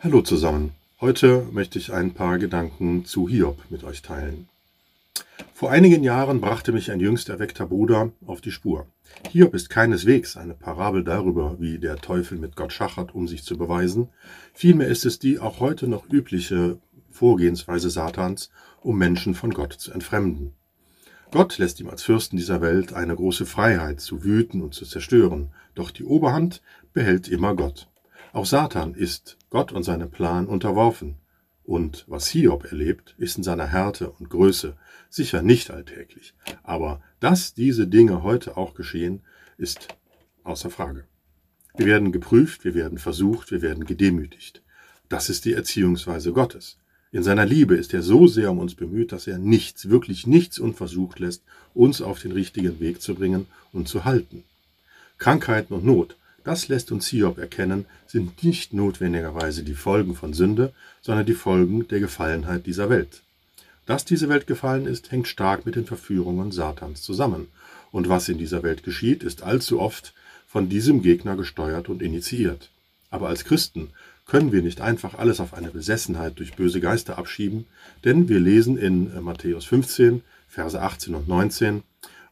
Hallo zusammen. Heute möchte ich ein paar Gedanken zu Hiob mit euch teilen. Vor einigen Jahren brachte mich ein jüngst erweckter Bruder auf die Spur. Hiob ist keineswegs eine Parabel darüber, wie der Teufel mit Gott schachert, um sich zu beweisen. Vielmehr ist es die auch heute noch übliche Vorgehensweise Satans, um Menschen von Gott zu entfremden. Gott lässt ihm als Fürsten dieser Welt eine große Freiheit zu wüten und zu zerstören, doch die Oberhand behält immer Gott. Auch Satan ist Gott und seinem Plan unterworfen. Und was Hiob erlebt, ist in seiner Härte und Größe sicher nicht alltäglich. Aber dass diese Dinge heute auch geschehen, ist außer Frage. Wir werden geprüft, wir werden versucht, wir werden gedemütigt. Das ist die Erziehungsweise Gottes. In seiner Liebe ist er so sehr um uns bemüht, dass er nichts, wirklich nichts unversucht lässt, uns auf den richtigen Weg zu bringen und zu halten. Krankheiten und Not das lässt uns Hiob erkennen, sind nicht notwendigerweise die Folgen von Sünde, sondern die Folgen der Gefallenheit dieser Welt. Dass diese Welt gefallen ist, hängt stark mit den Verführungen Satans zusammen. Und was in dieser Welt geschieht, ist allzu oft von diesem Gegner gesteuert und initiiert. Aber als Christen können wir nicht einfach alles auf eine Besessenheit durch böse Geister abschieben, denn wir lesen in äh, Matthäus 15, Verse 18 und 19,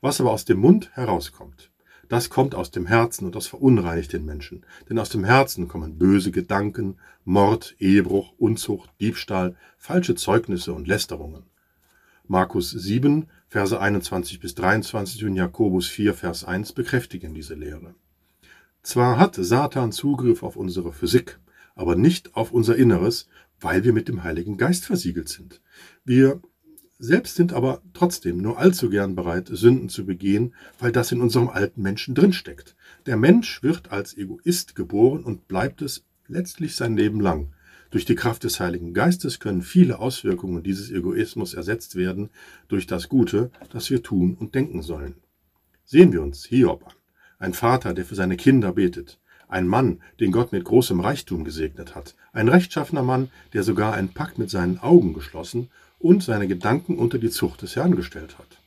was aber aus dem Mund herauskommt. Das kommt aus dem Herzen und das verunreinigt den Menschen. Denn aus dem Herzen kommen böse Gedanken, Mord, Ehebruch, Unzucht, Diebstahl, falsche Zeugnisse und Lästerungen. Markus 7, Verse 21 bis 23 und Jakobus 4, Vers 1 bekräftigen diese Lehre. Zwar hat Satan Zugriff auf unsere Physik, aber nicht auf unser Inneres, weil wir mit dem Heiligen Geist versiegelt sind. Wir selbst sind aber trotzdem nur allzu gern bereit, Sünden zu begehen, weil das in unserem alten Menschen drinsteckt. Der Mensch wird als Egoist geboren und bleibt es letztlich sein Leben lang. Durch die Kraft des Heiligen Geistes können viele Auswirkungen dieses Egoismus ersetzt werden durch das Gute, das wir tun und denken sollen. Sehen wir uns Hiob an. Ein Vater, der für seine Kinder betet. Ein Mann, den Gott mit großem Reichtum gesegnet hat. Ein rechtschaffener Mann, der sogar einen Pakt mit seinen Augen geschlossen und seine Gedanken unter die Zucht des Herrn gestellt hat.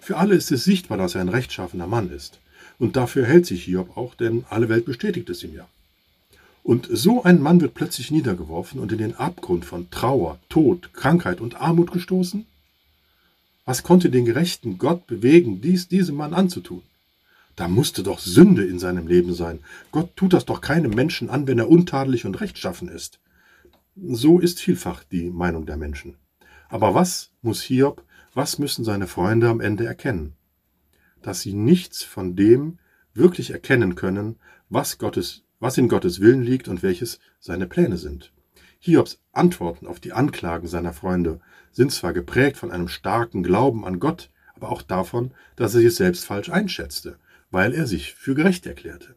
Für alle ist es sichtbar, dass er ein rechtschaffener Mann ist. Und dafür hält sich Hiob auch, denn alle Welt bestätigt es ihm ja. Und so ein Mann wird plötzlich niedergeworfen und in den Abgrund von Trauer, Tod, Krankheit und Armut gestoßen? Was konnte den gerechten Gott bewegen, dies diesem Mann anzutun? Da musste doch Sünde in seinem Leben sein. Gott tut das doch keinem Menschen an, wenn er untadelig und rechtschaffen ist. So ist vielfach die Meinung der Menschen. Aber was muss Hiob, was müssen seine Freunde am Ende erkennen? Dass sie nichts von dem wirklich erkennen können, was, Gottes, was in Gottes Willen liegt und welches seine Pläne sind. Hiobs Antworten auf die Anklagen seiner Freunde sind zwar geprägt von einem starken Glauben an Gott, aber auch davon, dass er sich selbst falsch einschätzte, weil er sich für gerecht erklärte.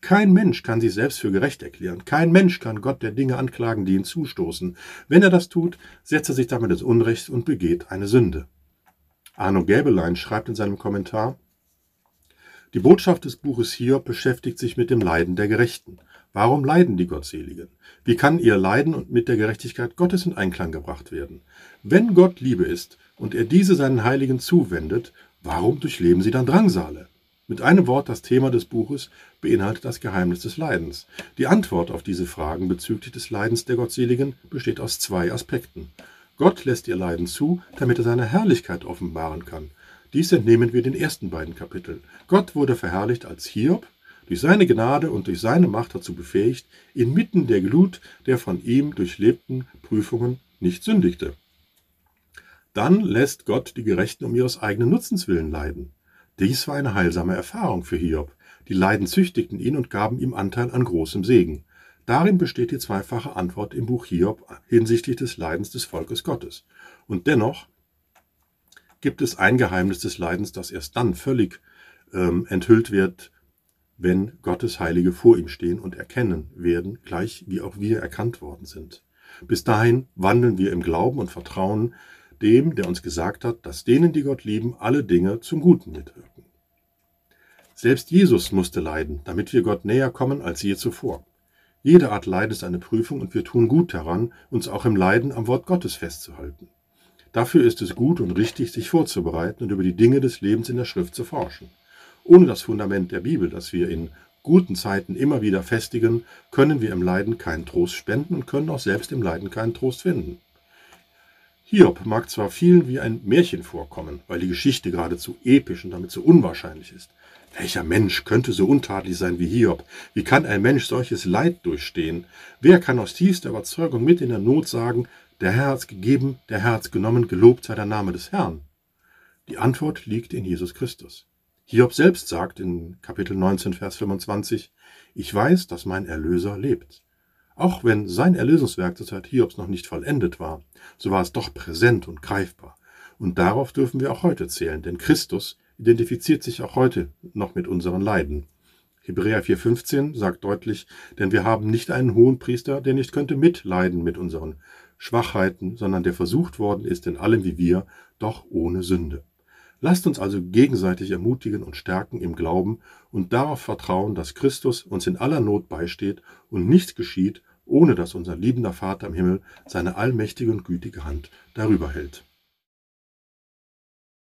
Kein Mensch kann sich selbst für gerecht erklären. Kein Mensch kann Gott der Dinge anklagen, die ihn zustoßen. Wenn er das tut, setzt er sich damit ins Unrecht und begeht eine Sünde. Arno Gäbelein schreibt in seinem Kommentar, die Botschaft des Buches Hiob beschäftigt sich mit dem Leiden der Gerechten. Warum leiden die Gottseligen? Wie kann ihr Leiden und mit der Gerechtigkeit Gottes in Einklang gebracht werden? Wenn Gott Liebe ist und er diese seinen Heiligen zuwendet, warum durchleben sie dann Drangsale? Mit einem Wort, das Thema des Buches beinhaltet das Geheimnis des Leidens. Die Antwort auf diese Fragen bezüglich des Leidens der Gottseligen besteht aus zwei Aspekten. Gott lässt ihr Leiden zu, damit er seine Herrlichkeit offenbaren kann. Dies entnehmen wir den ersten beiden Kapiteln. Gott wurde verherrlicht als Hiob, durch seine Gnade und durch seine Macht dazu befähigt, inmitten der Glut der von ihm durchlebten Prüfungen nicht sündigte. Dann lässt Gott die Gerechten um ihres eigenen Nutzens willen leiden. Dies war eine heilsame Erfahrung für Hiob. Die Leiden züchtigten ihn und gaben ihm Anteil an großem Segen. Darin besteht die zweifache Antwort im Buch Hiob hinsichtlich des Leidens des Volkes Gottes. Und dennoch gibt es ein Geheimnis des Leidens, das erst dann völlig ähm, enthüllt wird, wenn Gottes Heilige vor ihm stehen und erkennen werden, gleich wie auch wir erkannt worden sind. Bis dahin wandeln wir im Glauben und Vertrauen dem, der uns gesagt hat, dass denen, die Gott lieben, alle Dinge zum Guten mitwirken. Selbst Jesus musste leiden, damit wir Gott näher kommen als je zuvor. Jede Art Leid ist eine Prüfung und wir tun gut daran, uns auch im Leiden am Wort Gottes festzuhalten. Dafür ist es gut und richtig, sich vorzubereiten und über die Dinge des Lebens in der Schrift zu forschen. Ohne das Fundament der Bibel, das wir in guten Zeiten immer wieder festigen, können wir im Leiden keinen Trost spenden und können auch selbst im Leiden keinen Trost finden. Hiob mag zwar vielen wie ein Märchen vorkommen, weil die Geschichte geradezu episch und damit so unwahrscheinlich ist. Welcher Mensch könnte so untadelig sein wie Hiob? Wie kann ein Mensch solches Leid durchstehen? Wer kann aus tiefster Überzeugung mit in der Not sagen, der Herr hat's gegeben, der Herr hat's genommen, gelobt sei der Name des Herrn? Die Antwort liegt in Jesus Christus. Hiob selbst sagt in Kapitel 19, Vers 25, Ich weiß, dass mein Erlöser lebt. Auch wenn sein Erlösungswerk zur Zeit Hiobs noch nicht vollendet war, so war es doch präsent und greifbar. Und darauf dürfen wir auch heute zählen, denn Christus identifiziert sich auch heute noch mit unseren Leiden. Hebräer 4,15 sagt deutlich, denn wir haben nicht einen hohen Priester, der nicht könnte mitleiden mit unseren Schwachheiten, sondern der versucht worden ist in allem wie wir, doch ohne Sünde. Lasst uns also gegenseitig ermutigen und stärken im Glauben und darauf vertrauen, dass Christus uns in aller Not beisteht und nichts geschieht, ohne dass unser liebender Vater im Himmel seine allmächtige und gütige Hand darüber hält.